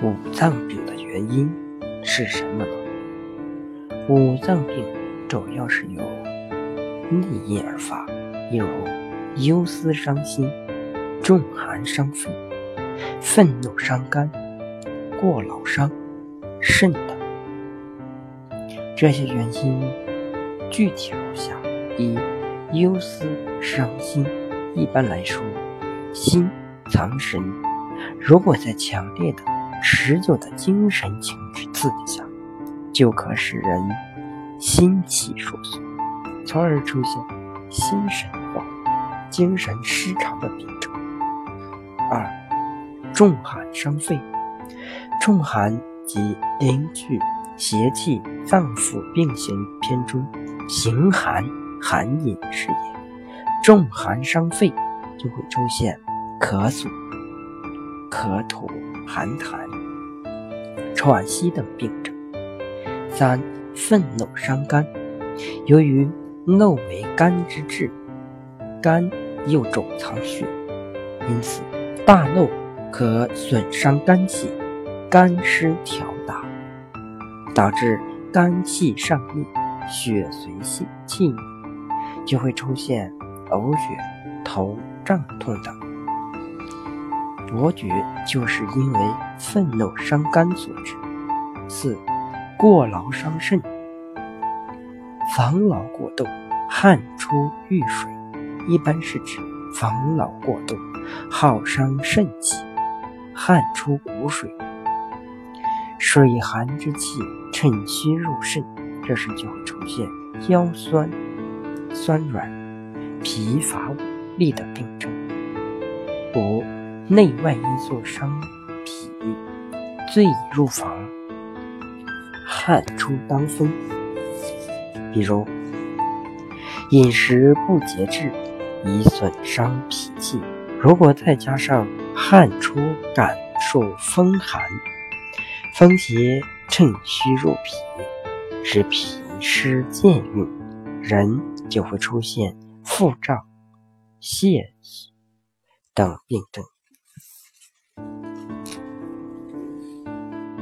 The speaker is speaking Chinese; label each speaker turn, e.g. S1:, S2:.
S1: 五脏病的原因是什么呢？五脏病主要是由内因而发，例如忧思伤心、重寒伤肺、愤怒伤肝、过劳伤肾等。这些原因具体如下：一、忧思伤心。一般来说，心藏神，如果在强烈的持久的精神情绪刺激下，就可使人心气受损，从而出现心神慌、精神失常的病症。二、重寒伤肺。重寒即灵剧邪气脏腑病行篇中行寒寒饮是也。重寒伤肺，就会出现咳嗽、咳吐、寒痰。喘息等病症。三、愤怒伤肝，由于怒为肝之志，肝又主藏血，因此大怒可损伤肝气，肝失调达，导致肝气上逆，血随气气逆，就会出现呕血、头胀痛等。伯爵就是因为愤怒伤肝所致。四、过劳伤肾。防劳过度，汗出遇水，一般是指防劳过度，耗伤肾气，汗出骨水，水寒之气趁虚入肾，这时就会出现腰酸、酸软、疲乏无力的病症。五、内外因素伤脾，最易入房，汗出当风。比如饮食不节制，易损伤脾气。如果再加上汗出感受风寒，风邪趁虚入脾，使脾湿健运，人就会出现腹胀、泻等病症。